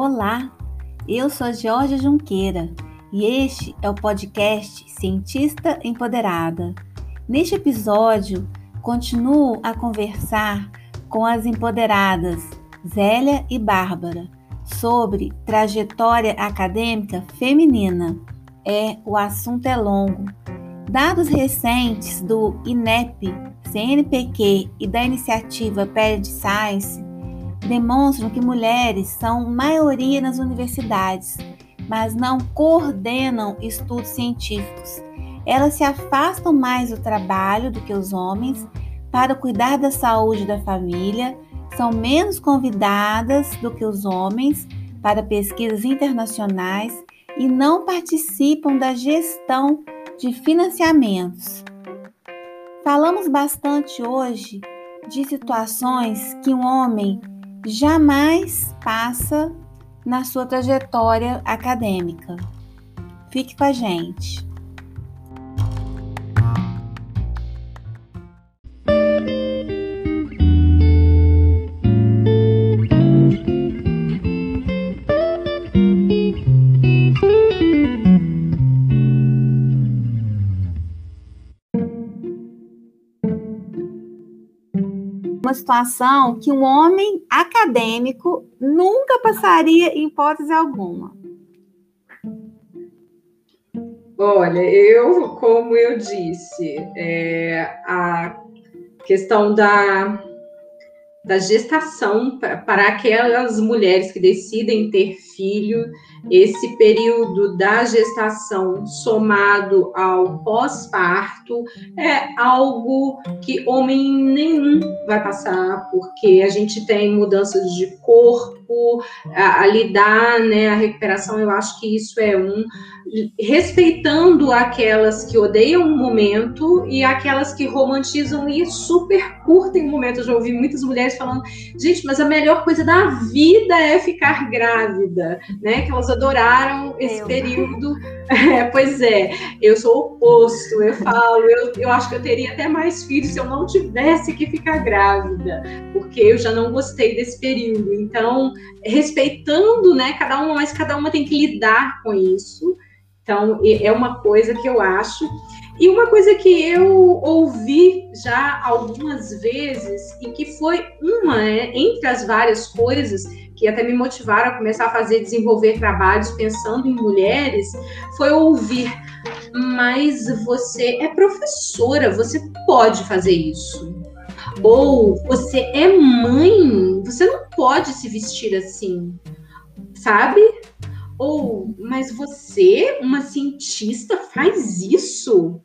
Olá, eu sou Georgia Junqueira e este é o podcast Cientista Empoderada. Neste episódio, continuo a conversar com as empoderadas Zélia e Bárbara sobre trajetória acadêmica feminina. É, o assunto é longo. Dados recentes do INEP, CNPq e da iniciativa Pad Science demonstram que mulheres são maioria nas universidades, mas não coordenam estudos científicos. Elas se afastam mais do trabalho do que os homens para cuidar da saúde da família, são menos convidadas do que os homens para pesquisas internacionais e não participam da gestão de financiamentos. Falamos bastante hoje de situações que um homem jamais passa na sua trajetória acadêmica. Fique com a gente. Situação que um homem acadêmico nunca passaria em hipótese alguma? Olha, eu, como eu disse, é, a questão da, da gestação para aquelas mulheres que decidem ter filho esse período da gestação somado ao pós-parto é algo que homem nenhum vai passar, porque a gente tem mudanças de corpo, a, a lidar, né, a recuperação, eu acho que isso é um respeitando aquelas que odeiam o momento e aquelas que romantizam e super curtem o momento. Eu já ouvi muitas mulheres falando, gente, mas a melhor coisa da vida é ficar grávida, né? Que elas adoraram esse eu. período. É, pois é, eu sou oposto, eu falo, eu, eu acho que eu teria até mais filhos se eu não tivesse que ficar grávida, porque eu já não gostei desse período. Então, respeitando, né, cada uma, mas cada uma tem que lidar com isso. Então, é uma coisa que eu acho. E uma coisa que eu ouvi já algumas vezes, e que foi uma, né, entre as várias coisas que até me motivaram a começar a fazer, desenvolver trabalhos pensando em mulheres, foi ouvir. Mas você é professora, você pode fazer isso. Ou você é mãe, você não pode se vestir assim, sabe? Ou, mas você, uma cientista, faz isso?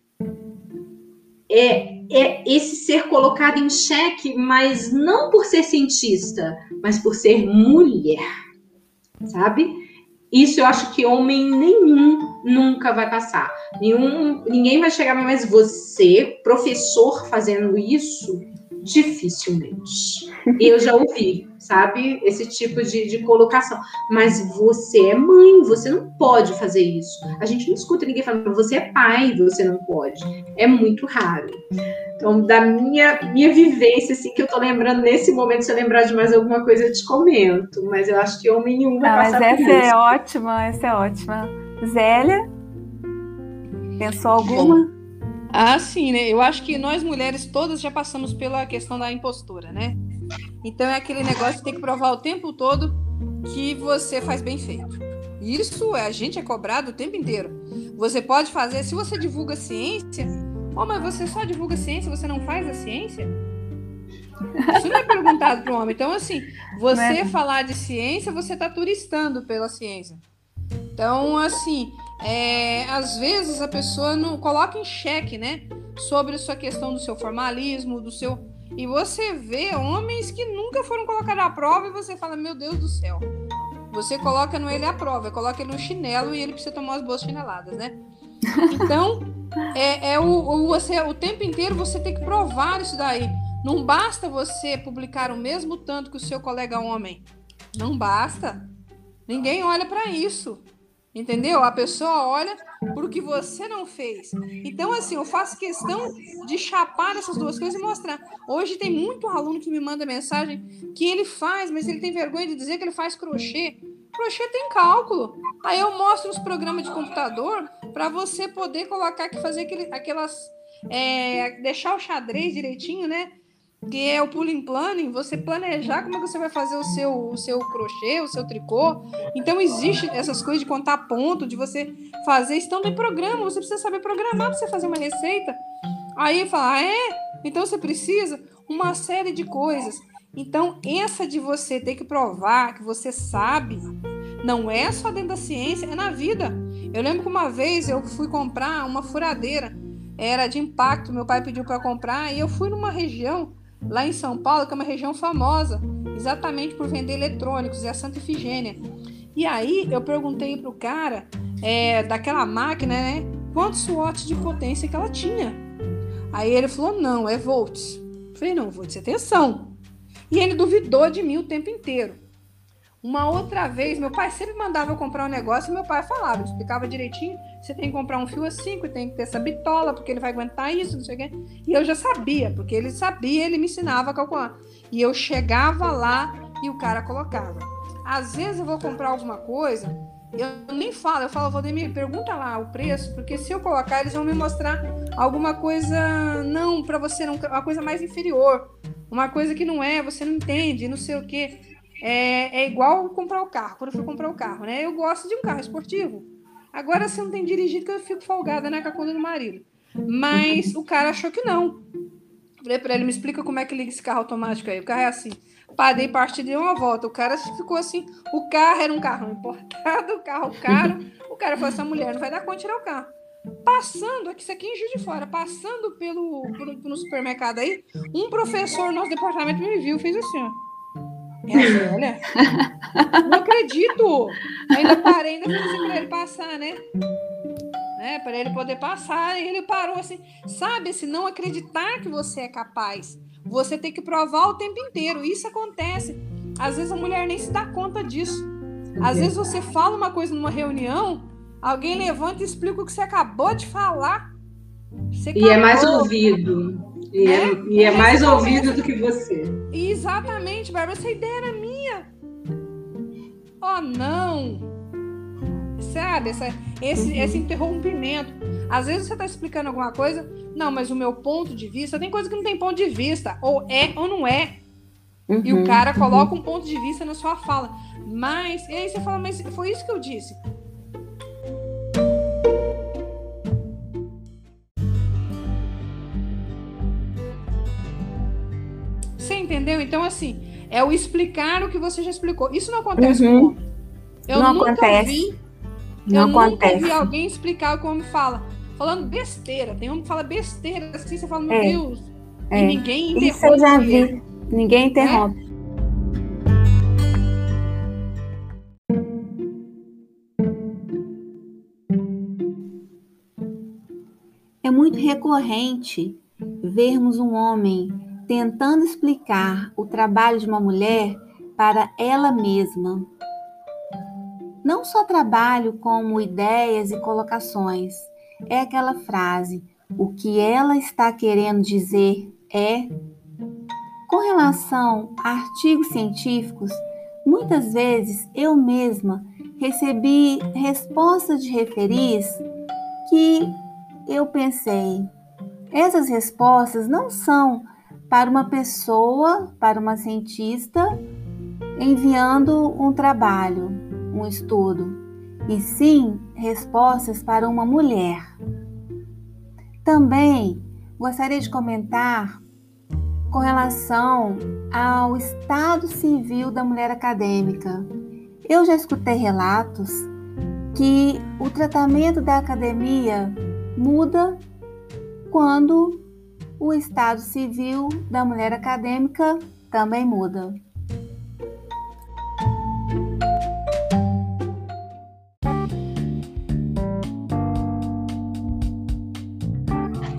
É, é esse ser colocado em xeque, mas não por ser cientista, mas por ser mulher, sabe? Isso eu acho que homem nenhum nunca vai passar. Nenhum, ninguém vai chegar, mas você, professor, fazendo isso, dificilmente. Eu já ouvi, sabe, esse tipo de, de colocação. Mas você é mãe, você não pode fazer isso. A gente não escuta ninguém falando, você é pai, você não pode. É muito raro. Então, da minha, minha vivência, assim, que eu tô lembrando nesse momento, se eu lembrar de mais alguma coisa, eu te comento. Mas eu acho que homem nenhum vai ah, passar mas essa é ótima, essa é ótima. Zélia, pensou alguma? Ah, sim, né? Eu acho que nós mulheres todas já passamos pela questão da impostura, né? Então é aquele negócio de ter que provar o tempo todo que você faz bem feito. Isso é, a gente é cobrado o tempo inteiro. Você pode fazer, se você divulga ciência, oh, mas você só divulga ciência, você não faz a ciência? Isso não é perguntado para o homem. Então, assim, você é... falar de ciência, você está turistando pela ciência. Então, assim, é, às vezes a pessoa não coloca em xeque, né? Sobre sua questão do seu formalismo, do seu. E você vê homens que nunca foram colocados à prova e você fala, meu Deus do céu. Você coloca no ele à prova, coloca ele no chinelo e ele precisa tomar as boas chineladas, né? Então, é, é o, o, você, o tempo inteiro você tem que provar isso daí. Não basta você publicar o mesmo tanto que o seu colega homem. Não basta. Ninguém olha para isso. Entendeu? A pessoa olha por que você não fez. Então, assim, eu faço questão de chapar essas duas coisas e mostrar. Hoje tem muito aluno que me manda mensagem que ele faz, mas ele tem vergonha de dizer que ele faz crochê. Crochê tem cálculo. Aí eu mostro os programas de computador para você poder colocar aqui, fazer aquele, aquelas. É, deixar o xadrez direitinho, né? Que é o pulling planning, você planejar como é que você vai fazer o seu, o seu crochê, o seu tricô. Então, existe essas coisas de contar ponto, de você fazer. Estão em programa, você precisa saber programar para você fazer uma receita. Aí fala, ah, é? Então você precisa uma série de coisas. Então, essa de você ter que provar que você sabe, não é só dentro da ciência, é na vida. Eu lembro que uma vez eu fui comprar uma furadeira, era de impacto, meu pai pediu para comprar, e eu fui numa região lá em São Paulo, que é uma região famosa, exatamente por vender eletrônicos, é a Santa Ifigênia. E aí eu perguntei pro cara é, daquela máquina, né, quantos watts de potência que ela tinha. Aí ele falou: não, é volts. Eu falei: não, volts, atenção. E ele duvidou de mim o tempo inteiro. Uma outra vez, meu pai sempre mandava eu comprar um negócio e meu pai falava, explicava direitinho, você tem que comprar um fio assim, tem que ter essa bitola, porque ele vai aguentar isso, não sei o quê. E eu já sabia, porque ele sabia, ele me ensinava a calcular. E eu chegava lá e o cara colocava. Às vezes eu vou comprar alguma coisa, eu nem falo, eu falo, Valdemir, pergunta lá o preço, porque se eu colocar, eles vão me mostrar alguma coisa, não, para você, não, uma coisa mais inferior uma coisa que não é, você não entende, não sei o quê. É, é igual comprar o carro, quando eu fui comprar o carro, né? Eu gosto de um carro esportivo. Agora você não tem dirigido, que eu fico folgada né, com a conta do marido. Mas o cara achou que não. Falei pra ele, me explica como é que liga esse carro automático aí. O carro é assim. Parei parte de uma volta. O cara ficou assim. O carro era um carro importado, o carro caro. O cara falou: essa mulher não vai dar conta de tirar o carro. Passando, aqui, isso aqui em Juiz de Fora, passando pelo, pelo, supermercado aí, um professor no nosso departamento me viu, fez assim, ó. É, não acredito. Ainda parei, ainda fiz assim para ele passar, né? né? Para ele poder passar. E ele parou assim. Sabe, se não acreditar que você é capaz, você tem que provar o tempo inteiro. Isso acontece. Às vezes a mulher nem se dá conta disso. Às vezes você fala uma coisa numa reunião, Alguém levanta e explica o que você acabou de falar. Você e é mais ouvido. E é, é, e é mais ouvido do que você. Exatamente, Bárbara. Essa ideia era minha. Oh, não. Sabe, essa, esse, esse interrompimento. Às vezes você está explicando alguma coisa, não, mas o meu ponto de vista, tem coisa que não tem ponto de vista. Ou é ou não é. Uhum, e o uhum, cara coloca uhum. um ponto de vista na sua fala. Mas, e aí você fala, mas foi isso que eu disse. Entendeu? Então, assim, é o explicar o que você já explicou. Isso não acontece uhum. com homem. Eu não nunca acontece. vi. Não eu acontece. nunca vi alguém explicar o que o homem fala. Falando besteira. Tem homem que fala besteira assim, você fala, meu é. Deus. É. E ninguém interrompe. Isso eu já vi. Ninguém interrompe. É? É muito recorrente vermos um homem tentando explicar o trabalho de uma mulher para ela mesma. Não só trabalho como ideias e colocações, é aquela frase: o que ela está querendo dizer é. Com relação a artigos científicos, muitas vezes eu mesma recebi respostas de referis que eu pensei, essas respostas não são para uma pessoa, para uma cientista, enviando um trabalho, um estudo, e sim respostas para uma mulher. Também gostaria de comentar com relação ao estado civil da mulher acadêmica. Eu já escutei relatos que o tratamento da academia muda quando o estado civil da mulher acadêmica também muda.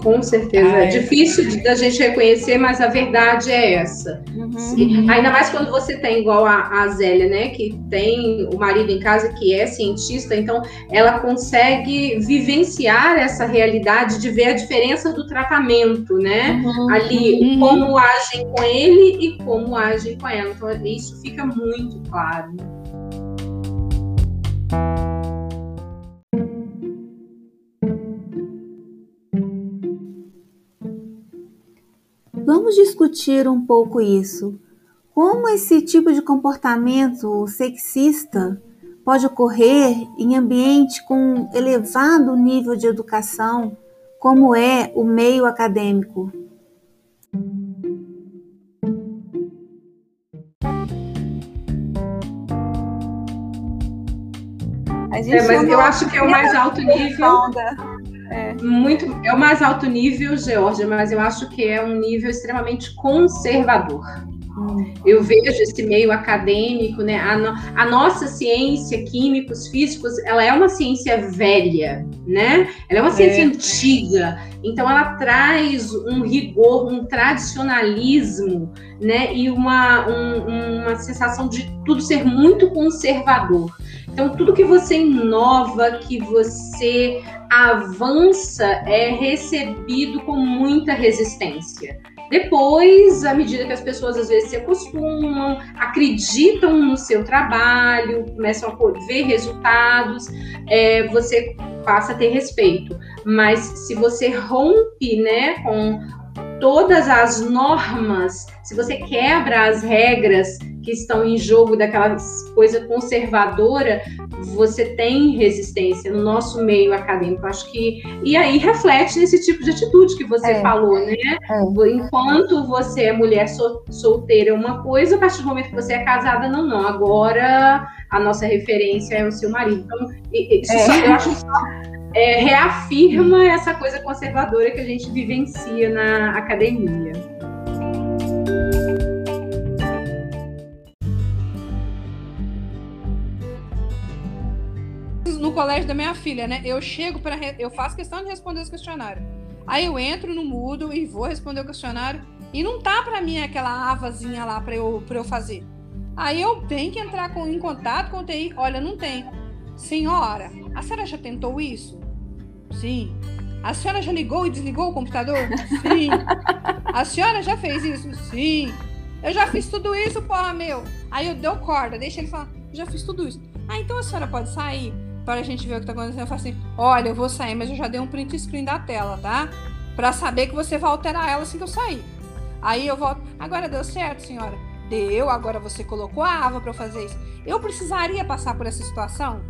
Com certeza. Ah, é. difícil da gente reconhecer, mas a verdade é essa. Uhum. ainda mais quando você tem, igual a, a Zélia, né? Que tem o marido em casa que é cientista, então ela consegue vivenciar essa realidade de ver a diferença do tratamento, né? Uhum. Ali, uhum. como agem com ele e como agem com ela. Então, isso fica muito claro. Vamos discutir um pouco isso. Como esse tipo de comportamento sexista pode ocorrer em ambiente com elevado nível de educação, como é o meio acadêmico? É, mas eu acho que é o mais alto nível. É. Muito, é o mais alto nível, Georgia, mas eu acho que é um nível extremamente conservador. Hum. Eu vejo esse meio acadêmico, né? A, no, a, nossa ciência, químicos, físicos, ela é uma ciência velha, né? Ela é uma ciência é. antiga. Então, ela traz um rigor, um tradicionalismo, né? E uma, um, uma sensação de tudo ser muito conservador. Então, tudo que você inova, que você avança, é recebido com muita resistência. Depois, à medida que as pessoas às vezes se acostumam, acreditam no seu trabalho, começam a ver resultados, é, você passa a ter respeito. Mas se você rompe né, com todas as normas, se você quebra as regras que estão em jogo daquela coisa conservadora, você tem resistência no nosso meio acadêmico. Acho que e aí reflete nesse tipo de atitude que você é. falou, né? É. Enquanto você é mulher solteira é uma coisa, a partir do momento que você é casada, não, não. Agora a nossa referência é o seu marido. Então, isso é. só, eu acho só é, reafirma essa coisa conservadora que a gente vivencia na academia. Colégio da minha filha, né? Eu chego para eu faço questão de responder os questionários. Aí eu entro no Moodle e vou responder o questionário e não tá para mim aquela avazinha lá para eu para eu fazer. Aí eu tenho que entrar com, em contato com o TI. Olha, não tem. Senhora, a senhora já tentou isso? Sim. A senhora já ligou e desligou o computador? Sim. A senhora já fez isso? Sim. Eu já fiz tudo isso, porra, meu. Aí eu dou corda, deixa ele falar. Já fiz tudo isso. Ah, então a senhora pode sair? Para a gente ver o que tá acontecendo. Eu falo assim: olha, eu vou sair, mas eu já dei um print screen da tela, tá? Para saber que você vai alterar ela assim que eu sair. Aí eu volto. Agora deu certo, senhora? Deu, agora você colocou a Ava para fazer isso. Eu precisaria passar por essa situação?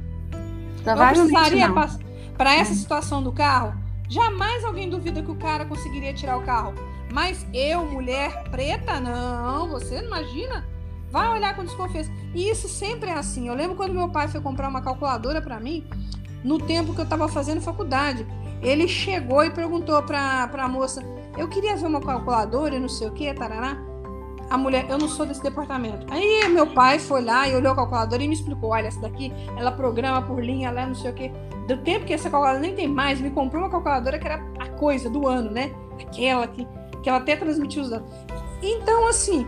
Eu precisaria passar para essa situação do carro? Jamais alguém duvida que o cara conseguiria tirar o carro. Mas eu, mulher preta, não. Você não imagina? Vai olhar com desconfiança. E isso sempre é assim. Eu lembro quando meu pai foi comprar uma calculadora para mim, no tempo que eu estava fazendo faculdade. Ele chegou e perguntou para a moça: Eu queria ver uma calculadora e não sei o que, tarará. A mulher, eu não sou desse departamento. Aí meu pai foi lá e olhou a calculadora e me explicou: olha, essa daqui ela programa por linha, ela é não sei o que. Do tempo que essa calculadora nem tem mais, me comprou uma calculadora que era a coisa do ano, né? Aquela que, que ela até transmitiu os dados. Então, assim,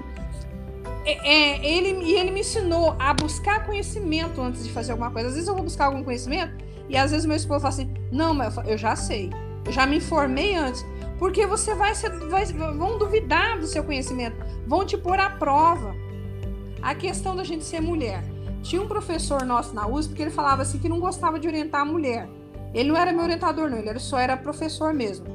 é, é, ele, e ele me ensinou a buscar conhecimento antes de fazer alguma coisa. Às vezes eu vou buscar algum conhecimento e às vezes meu esposo fala assim: Não, mas eu já sei, eu já me informei antes. Porque você vai, ser, vai vão duvidar do seu conhecimento, vão te pôr à prova. A questão da gente ser mulher. Tinha um professor nosso na USP que ele falava assim que não gostava de orientar a mulher. Ele não era meu orientador, não, ele só era professor mesmo.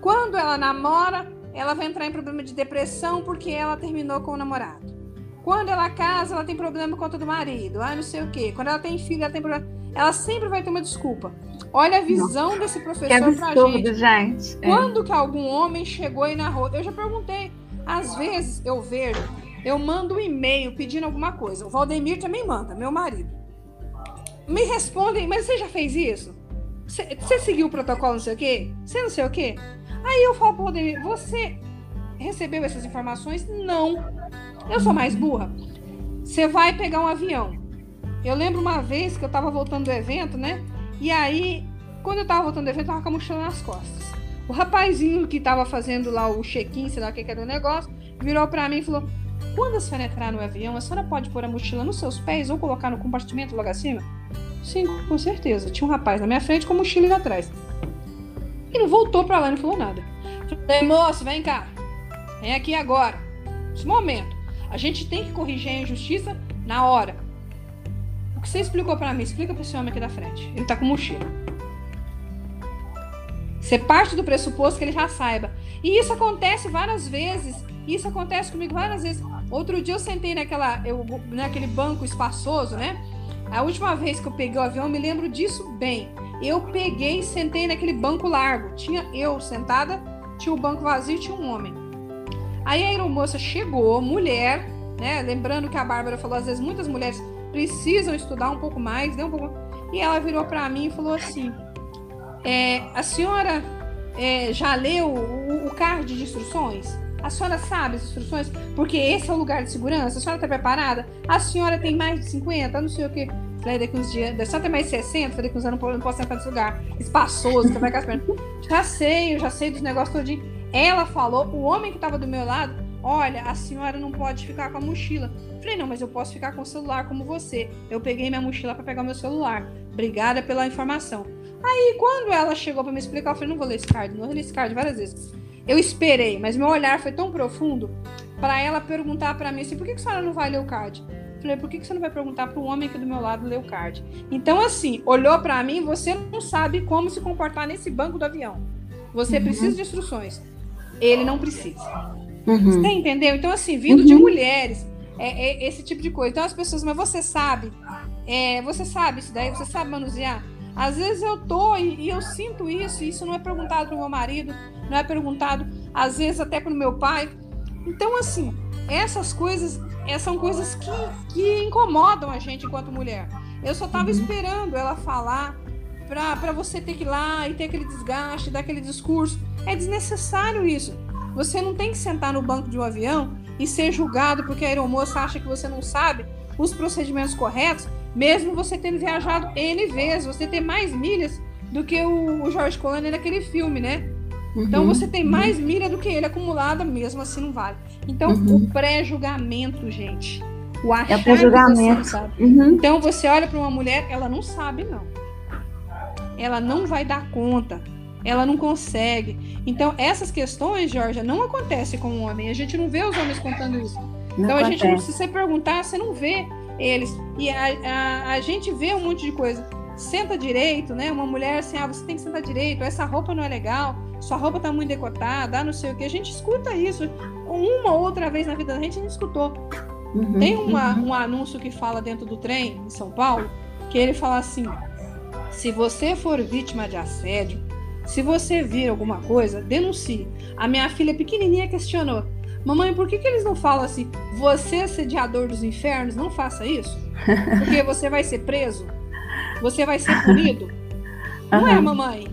Quando ela namora, ela vai entrar em problema de depressão porque ela terminou com o namorado. Quando ela casa, ela tem problema com conta do marido. Ah, não sei o quê. Quando ela tem filho, ela tem problema. Ela sempre vai ter uma desculpa. Olha a visão Nossa, desse professor que absurdo, pra gente. gente. É. Quando é. que algum homem chegou e narrou? Eu já perguntei. Às vezes eu vejo, eu mando um e-mail pedindo alguma coisa. O Valdemir também manda, meu marido. Me respondem, mas você já fez isso? Você, você seguiu o protocolo, não sei o quê? Você não sei o quê? Aí eu falo pro Valdemir, você recebeu essas informações? Não. Eu sou mais burra. Você vai pegar um avião. Eu lembro uma vez que eu tava voltando do evento, né? E aí, quando eu tava voltando do evento, eu tava com a mochila nas costas. O rapazinho que tava fazendo lá o check-in, sei lá o que, era o negócio, virou para mim e falou: Quando a senhora entrar no avião, a senhora pode pôr a mochila nos seus pés ou colocar no compartimento logo acima? Sim, com certeza. Tinha um rapaz na minha frente com a mochila atrás. E não voltou para lá e não falou nada. Falei, moço, vem cá. Vem aqui agora. Esse momento. A gente tem que corrigir a injustiça na hora. O que você explicou para mim, explica para esse homem aqui da frente. Ele tá com mochila. Você parte do pressuposto que ele já saiba. E isso acontece várias vezes. Isso acontece comigo várias vezes. Outro dia eu sentei naquela, eu, naquele banco espaçoso, né? A última vez que eu peguei o avião, me lembro disso bem. Eu peguei e sentei naquele banco largo. Tinha eu sentada, tinha o banco vazio tinha um homem. Aí a aeromoça chegou, mulher, né? Lembrando que a Bárbara falou, às vezes muitas mulheres precisam estudar um pouco mais, né? Um pouco... E ela virou para mim e falou assim: é, a senhora é, já leu o, o card de instruções? A senhora sabe as instruções? Porque esse é o lugar de segurança? A senhora está preparada? A senhora tem mais de 50? Não sei o que. Falei, daqui uns dias. A senhora tem mais de 60? Falei, daqui uns anos não posso sentar nesse lugar. Espaçoso, que vai com as pernas. Já sei, eu já sei dos negócios todinho. Ela falou, o homem que estava do meu lado, olha, a senhora não pode ficar com a mochila. Falei, não, mas eu posso ficar com o celular como você. Eu peguei minha mochila para pegar meu celular. Obrigada pela informação. Aí, quando ela chegou para me explicar, eu falei, não vou ler esse card, não vou ler esse card várias vezes. Eu esperei, mas meu olhar foi tão profundo para ela perguntar para mim assim: por que, que a senhora não vai ler o card? Falei, por que, que você não vai perguntar para o homem aqui do meu lado ler o card? Então, assim, olhou para mim, você não sabe como se comportar nesse banco do avião. Você uhum. precisa de instruções. Ele não precisa. Uhum. Você entendeu? Então, assim, vindo uhum. de mulheres, é, é, esse tipo de coisa. Então, as pessoas, mas você sabe, é, você sabe isso daí, você sabe manusear. Às vezes eu tô e, e eu sinto isso, e isso não é perguntado para o meu marido, não é perguntado, às vezes, até para o meu pai. Então, assim, essas coisas essas é, são coisas que, que incomodam a gente enquanto mulher. Eu só estava uhum. esperando ela falar para você ter que ir lá e ter aquele desgaste, dar aquele discurso. É desnecessário isso. Você não tem que sentar no banco de um avião e ser julgado porque a aeromoça acha que você não sabe os procedimentos corretos, mesmo você tendo viajado N vezes, você tem mais milhas do que o, o George Clooney naquele filme, né? Uhum, então você tem uhum. mais milha do que ele acumulada, mesmo assim não vale. Então, uhum. o pré-julgamento, gente. O achar é o pré-julgamento. sabe. Uhum. Então você olha para uma mulher, ela não sabe, não. Ela não vai dar conta. Ela não consegue. Então, essas questões, Georgia, não acontecem com o homem. A gente não vê os homens contando isso. Não então, acontece. a gente, se você perguntar, você não vê eles. E a, a, a gente vê um monte de coisa senta direito, né? Uma mulher assim, ah, você tem que sentar direito, essa roupa não é legal, sua roupa tá muito decotada, não sei o que. A gente escuta isso uma ou outra vez na vida da gente, a gente escutou. Uhum, tem uma, uhum. um anúncio que fala dentro do trem em São Paulo, que ele fala assim: se você for vítima de assédio, se você vir alguma coisa, denuncie. A minha filha pequenininha questionou: Mamãe, por que, que eles não falam assim? Você, é sediador dos infernos, não faça isso? Porque você vai ser preso? Você vai ser punido? Não é, mamãe?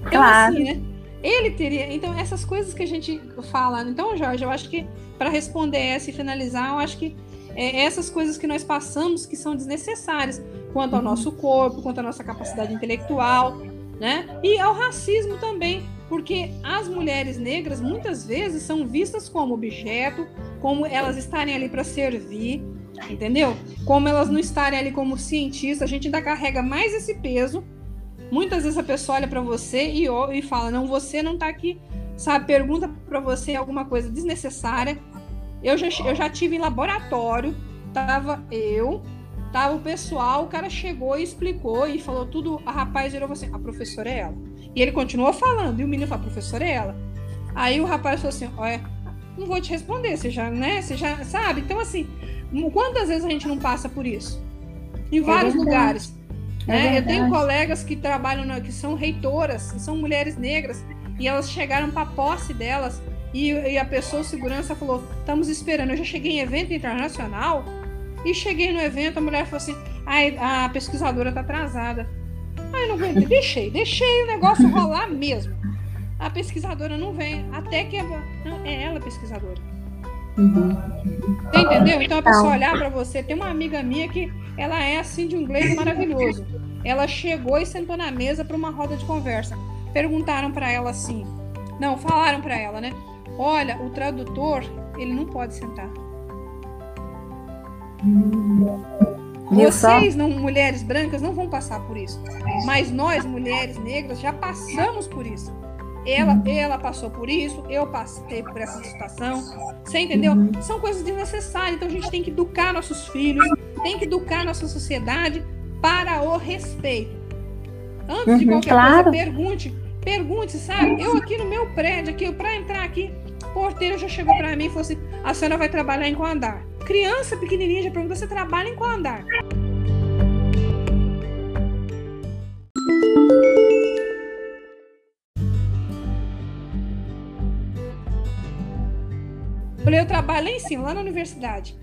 Então, claro. assim, né? Ele teria. Então, essas coisas que a gente fala. Então, Jorge, eu acho que para responder essa e finalizar, eu acho que é essas coisas que nós passamos que são desnecessárias quanto ao uhum. nosso corpo, quanto à nossa capacidade intelectual, né? E ao racismo também, porque as mulheres negras muitas vezes são vistas como objeto, como elas estarem ali para servir, entendeu? Como elas não estarem ali como cientistas, a gente ainda carrega mais esse peso. Muitas vezes a pessoa olha para você e, e fala: "Não, você não tá aqui", sabe? Pergunta para você alguma coisa desnecessária. Eu já, eu já tive em laboratório, tava eu, tava o pessoal, o cara chegou e explicou e falou tudo. A rapaz virou assim: "A professora é ela". E ele continuou falando, e o menino falou: "A professora é ela". Aí o rapaz falou assim: "Olha, não vou te responder, você já, né? Você já sabe? Então assim, Quantas vezes a gente não passa por isso? Em é vários é lugares. né? Eu tenho colegas que trabalham, na, que são reitoras, que são mulheres negras, e elas chegaram para a posse delas, e, e, a pessoa segurança falou: estamos esperando. Eu já cheguei em evento internacional, e cheguei no evento, a mulher falou assim: ah, a pesquisadora está atrasada. Aí não aguentei, deixei, deixei o negócio rolar mesmo. A pesquisadora não vem, até que. Não, é ela pesquisadora. Uhum. Você entendeu? Então a pessoa olhar para você. Tem uma amiga minha que ela é assim de um inglês maravilhoso. Ela chegou e sentou na mesa para uma roda de conversa. Perguntaram para ela assim. Não, falaram para ela, né? Olha, o tradutor, ele não pode sentar. Vocês, não, mulheres brancas, não vão passar por isso. Mas nós, mulheres negras, já passamos por isso. Ela, ela passou por isso, eu passei por essa situação. Você entendeu? Uhum. São coisas desnecessárias. Então a gente tem que educar nossos filhos, tem que educar nossa sociedade para o respeito. Antes uhum, de qualquer claro. coisa, pergunte Pergunte, sabe? Eu aqui no meu prédio, aqui, para entrar aqui, o porteiro já chegou para mim e falou assim: a senhora vai trabalhar em qual andar? Criança pequenininha já pergunta: você trabalha em qual andar? Falei, eu trabalho lá em cima, lá na universidade.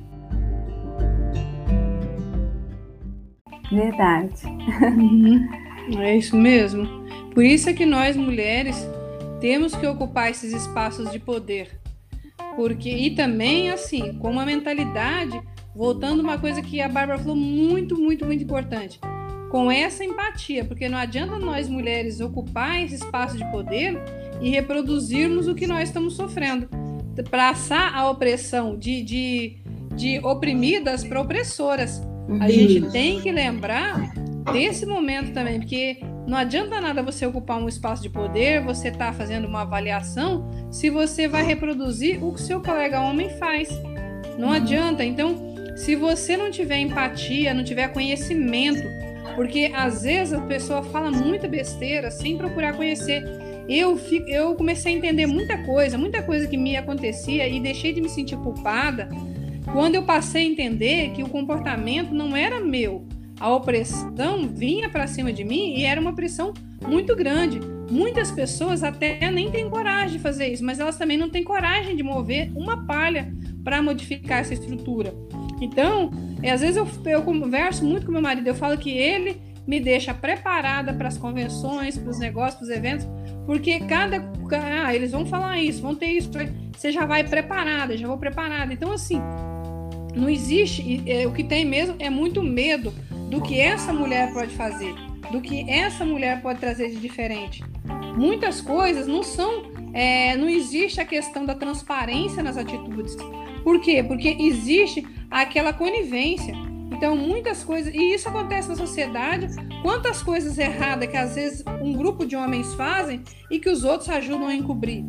Verdade. Uhum. É isso mesmo. Por isso é que nós mulheres temos que ocupar esses espaços de poder. Porque e também assim, com uma mentalidade, voltando uma coisa que a Bárbara falou muito, muito, muito importante, com essa empatia, porque não adianta nós mulheres ocupar esse espaço de poder e reproduzirmos o que nós estamos sofrendo passar a opressão de, de, de oprimidas para opressoras. A gente tem que lembrar desse momento também, porque não adianta nada você ocupar um espaço de poder, você tá fazendo uma avaliação, se você vai reproduzir o que seu colega homem faz. Não adianta. Então, se você não tiver empatia, não tiver conhecimento, porque às vezes a pessoa fala muita besteira sem procurar conhecer eu, fico, eu comecei a entender muita coisa, muita coisa que me acontecia e deixei de me sentir culpada quando eu passei a entender que o comportamento não era meu. A opressão vinha para cima de mim e era uma pressão muito grande. Muitas pessoas até nem têm coragem de fazer isso, mas elas também não têm coragem de mover uma palha para modificar essa estrutura. Então, é, às vezes eu, eu converso muito com meu marido, eu falo que ele me deixa preparada para as convenções, para os negócios, para os eventos, porque cada. Ah, eles vão falar isso, vão ter isso. Você já vai preparada, já vou preparada. Então, assim, não existe. É, o que tem mesmo é muito medo do que essa mulher pode fazer, do que essa mulher pode trazer de diferente. Muitas coisas não são. É, não existe a questão da transparência nas atitudes. Por quê? Porque existe aquela conivência. Então, muitas coisas, e isso acontece na sociedade, quantas coisas erradas que às vezes um grupo de homens fazem e que os outros ajudam a encobrir.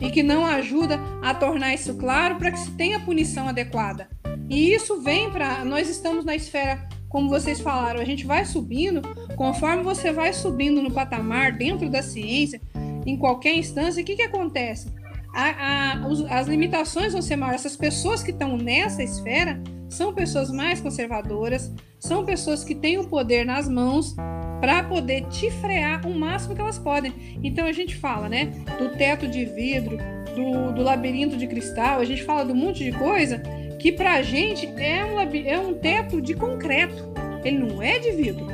E que não ajuda a tornar isso claro para que se tenha punição adequada. E isso vem para. Nós estamos na esfera, como vocês falaram, a gente vai subindo, conforme você vai subindo no patamar dentro da ciência, em qualquer instância, o que, que acontece? A, a, os, as limitações vão ser maiores. Essas pessoas que estão nessa esfera são pessoas mais conservadoras, são pessoas que têm o poder nas mãos para poder te frear o máximo que elas podem. Então a gente fala, né, do teto de vidro, do, do labirinto de cristal, a gente fala de um monte de coisa que para a gente é um, é um teto de concreto. Ele não é de vidro.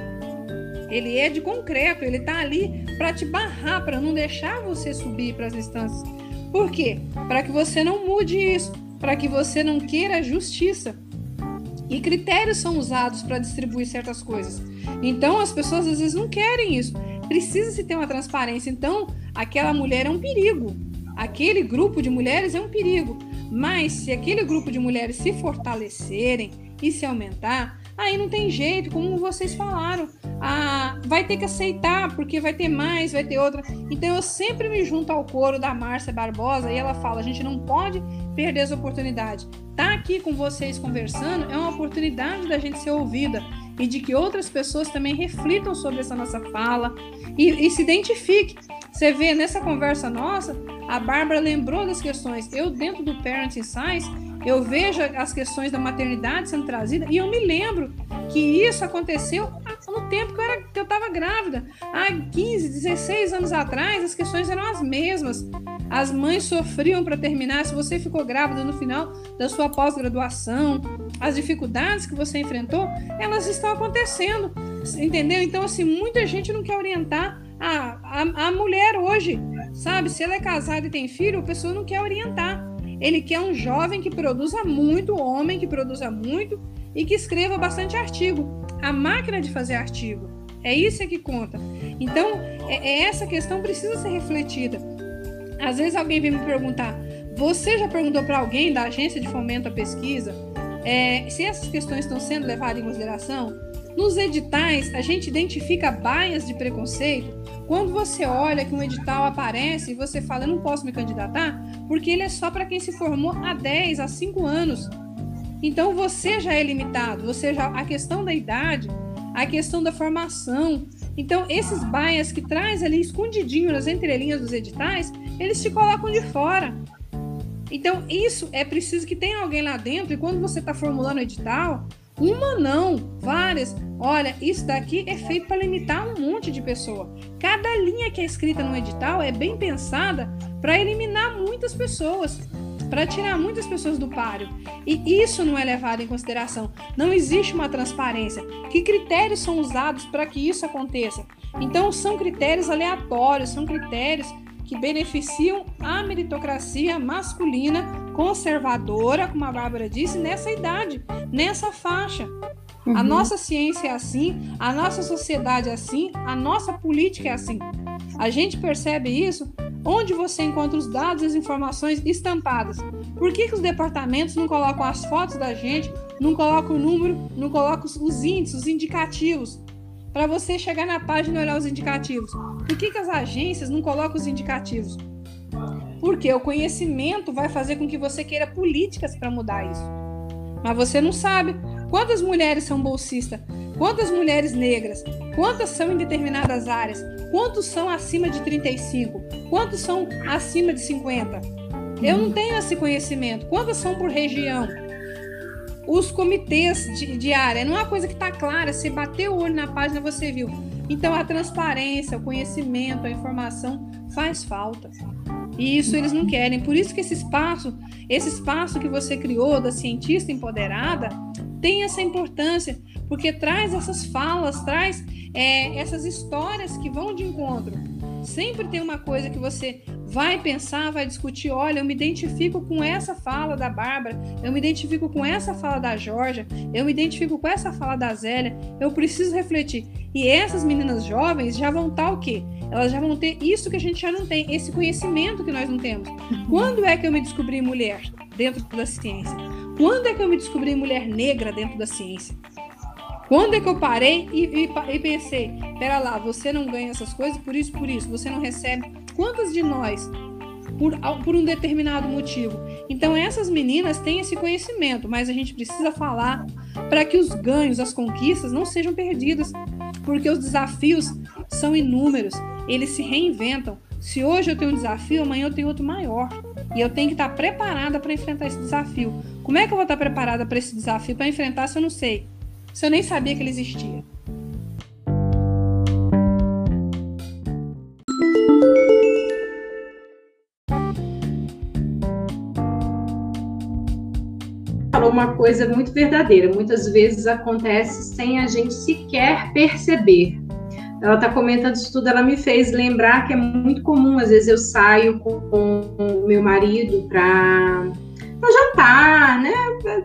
Ele é de concreto, ele está ali para te barrar, para não deixar você subir para as instâncias. Por quê? Para que você não mude isso, para que você não queira justiça. E critérios são usados para distribuir certas coisas. Então as pessoas às vezes não querem isso. Precisa se ter uma transparência. Então aquela mulher é um perigo. Aquele grupo de mulheres é um perigo. Mas se aquele grupo de mulheres se fortalecerem e se aumentar, aí não tem jeito, como vocês falaram. Ah, vai ter que aceitar, porque vai ter mais, vai ter outra. Então eu sempre me junto ao coro da Márcia Barbosa e ela fala: a gente não pode perder essa oportunidade tá aqui com vocês conversando é uma oportunidade da gente ser ouvida e de que outras pessoas também reflitam sobre essa nossa fala e, e se identifiquem. Você vê nessa conversa nossa, a Bárbara lembrou das questões. Eu, dentro do Parenting Science, eu vejo as questões da maternidade sendo trazida e eu me lembro que isso aconteceu no tempo que eu estava grávida. Há 15, 16 anos atrás, as questões eram as mesmas. As mães sofriam para terminar. Se você ficou grávida no final da sua pós-graduação, as dificuldades que você enfrentou, elas estão acontecendo. Entendeu? Então, assim, muita gente não quer orientar a, a, a mulher hoje. Sabe? Se ela é casada e tem filho, a pessoa não quer orientar. Ele quer um jovem que produza muito, homem que produza muito e que escreva bastante artigo. A máquina de fazer artigo. É isso que conta. Então, é, é essa questão precisa ser refletida. Às vezes alguém vem me perguntar: você já perguntou para alguém da agência de fomento à pesquisa é, se essas questões estão sendo levadas em consideração? Nos editais, a gente identifica baias de preconceito quando você olha que um edital aparece e você fala, eu não posso me candidatar, porque ele é só para quem se formou há 10, há 5 anos. Então você já é limitado, você já a questão da idade, a questão da formação. Então, esses bias que traz ali escondidinho nas entrelinhas dos editais, eles te colocam de fora. Então, isso é preciso que tenha alguém lá dentro, e quando você está formulando o edital, uma não, várias. Olha, isso daqui é feito para limitar um monte de pessoa. Cada linha que é escrita no edital é bem pensada para eliminar muitas pessoas, para tirar muitas pessoas do páreo. E isso não é levado em consideração. Não existe uma transparência. Que critérios são usados para que isso aconteça? Então, são critérios aleatórios, são critérios que beneficiam a meritocracia masculina conservadora, como a Bárbara disse, nessa idade, nessa faixa. Uhum. A nossa ciência é assim, a nossa sociedade é assim, a nossa política é assim. A gente percebe isso onde você encontra os dados e as informações estampadas. Por que, que os departamentos não colocam as fotos da gente, não colocam o número, não colocam os índices, os indicativos? para você chegar na página e olhar os indicativos. Por que, que as agências não colocam os indicativos? Porque o conhecimento vai fazer com que você queira políticas para mudar isso. Mas você não sabe quantas mulheres são bolsistas, quantas mulheres negras, quantas são em determinadas áreas, quantos são acima de 35, quantos são acima de 50. Eu não tenho esse conhecimento. Quantas são por região? os comitês de, de área. Não é uma coisa que está clara, se bater o olho na página, você viu. Então, a transparência, o conhecimento, a informação faz falta. E isso eles não querem. Por isso que esse espaço, esse espaço que você criou da cientista empoderada, tem essa importância, porque traz essas falas, traz é, essas histórias que vão de encontro. Sempre tem uma coisa que você vai pensar, vai discutir. Olha, eu me identifico com essa fala da Bárbara, eu me identifico com essa fala da Georgia, eu me identifico com essa fala da Zélia. Eu preciso refletir. E essas meninas jovens já vão estar o quê? Elas já vão ter isso que a gente já não tem, esse conhecimento que nós não temos. Quando é que eu me descobri mulher dentro da ciência? Quando é que eu me descobri mulher negra dentro da ciência? Quando é que eu parei e, e, e, pensei, pera lá, você não ganha essas coisas por isso, por isso, você não recebe. Quantas de nós, por, por um determinado motivo? Então essas meninas têm esse conhecimento, mas a gente precisa falar para que os ganhos, as conquistas não sejam perdidas, porque os desafios são inúmeros, eles se reinventam. Se hoje eu tenho um desafio, amanhã eu tenho outro maior. E eu tenho que estar preparada para enfrentar esse desafio. Como é que eu vou estar preparada para esse desafio, para enfrentar se eu não sei? Se eu nem sabia que ele existia. Falou uma coisa muito verdadeira. Muitas vezes acontece sem a gente sequer perceber. Ela está comentando isso tudo, ela me fez lembrar que é muito comum, às vezes eu saio com o meu marido para jantar, né?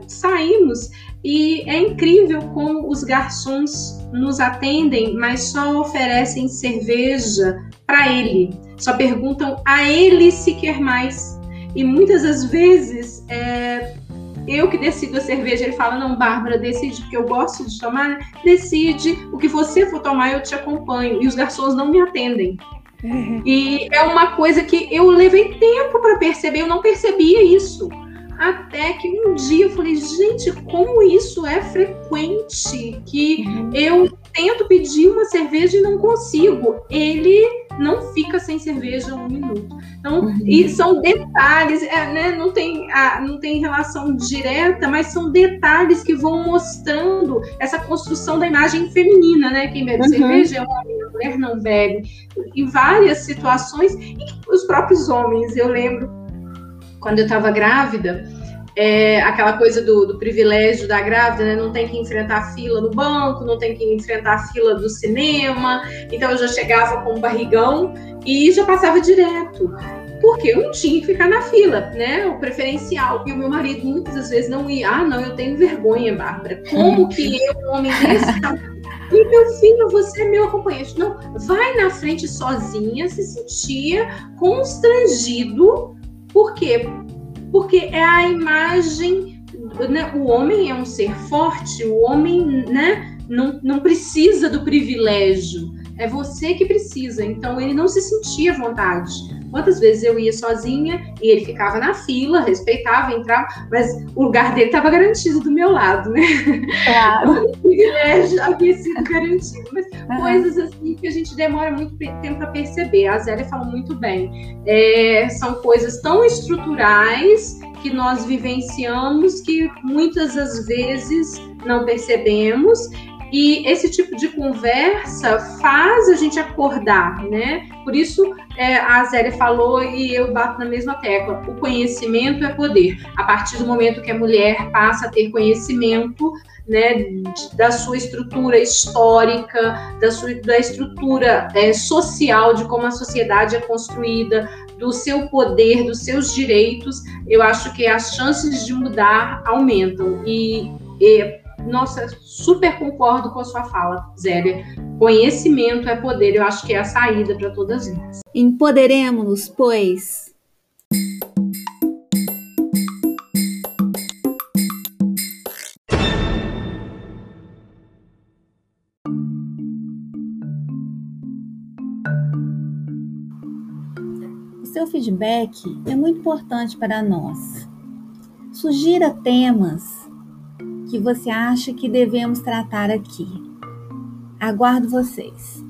Saímos e é incrível como os garçons nos atendem, mas só oferecem cerveja para ele. Só perguntam a ele se quer mais. E muitas das vezes é, eu que decido a cerveja, ele fala: Não, Bárbara, decide, porque eu gosto de tomar, decide o que você for tomar, eu te acompanho. E os garçons não me atendem. Uhum. E é uma coisa que eu levei tempo para perceber, eu não percebia isso. Até que um dia eu falei, gente, como isso é frequente que uhum. eu tento pedir uma cerveja e não consigo. Ele não fica sem cerveja um minuto. Então, uhum. e são detalhes, é, né? não, tem, a, não tem relação direta, mas são detalhes que vão mostrando essa construção da imagem feminina, né? Quem bebe uhum. cerveja é homem, a mulher não bebe. Em várias situações, e os próprios homens, eu lembro quando eu estava grávida, é, aquela coisa do, do, privilégio da grávida, né? Não tem que enfrentar a fila no banco, não tem que enfrentar a fila do cinema. Então eu já chegava com um barrigão e já passava direto. Porque eu não tinha que ficar na fila, né? O preferencial. E o meu marido muitas vezes não ia. Ah, não, eu tenho vergonha, Bárbara. Como que eu, um homem desse, E meu filho, você é meu acompanhante. Não, vai na frente sozinha, se sentia constrangido por quê? Porque é a imagem. Né? O homem é um ser forte, o homem né, não, não precisa do privilégio. É você que precisa. Então ele não se sentia à vontade. Quantas vezes eu ia sozinha e ele ficava na fila, respeitava, entrava, mas o lugar dele estava garantido do meu lado, né? Claro. o privilégio havia sido garantido. Mas uhum. coisas assim que a gente demora muito tempo para perceber. A Zélia falou muito bem. É, são coisas tão estruturais que nós vivenciamos que muitas das vezes não percebemos e esse tipo de conversa faz a gente acordar, né? Por isso é, a Zélia falou e eu bato na mesma tecla: o conhecimento é poder. A partir do momento que a mulher passa a ter conhecimento, né, da sua estrutura histórica, da sua da estrutura é, social, de como a sociedade é construída, do seu poder, dos seus direitos, eu acho que as chances de mudar aumentam. E, e nossa, super concordo com a sua fala, Zélia. Conhecimento é poder, eu acho que é a saída para todas nós. Empoderemos-nos, pois. O seu feedback é muito importante para nós. Sugira temas que você acha que devemos tratar aqui. Aguardo vocês.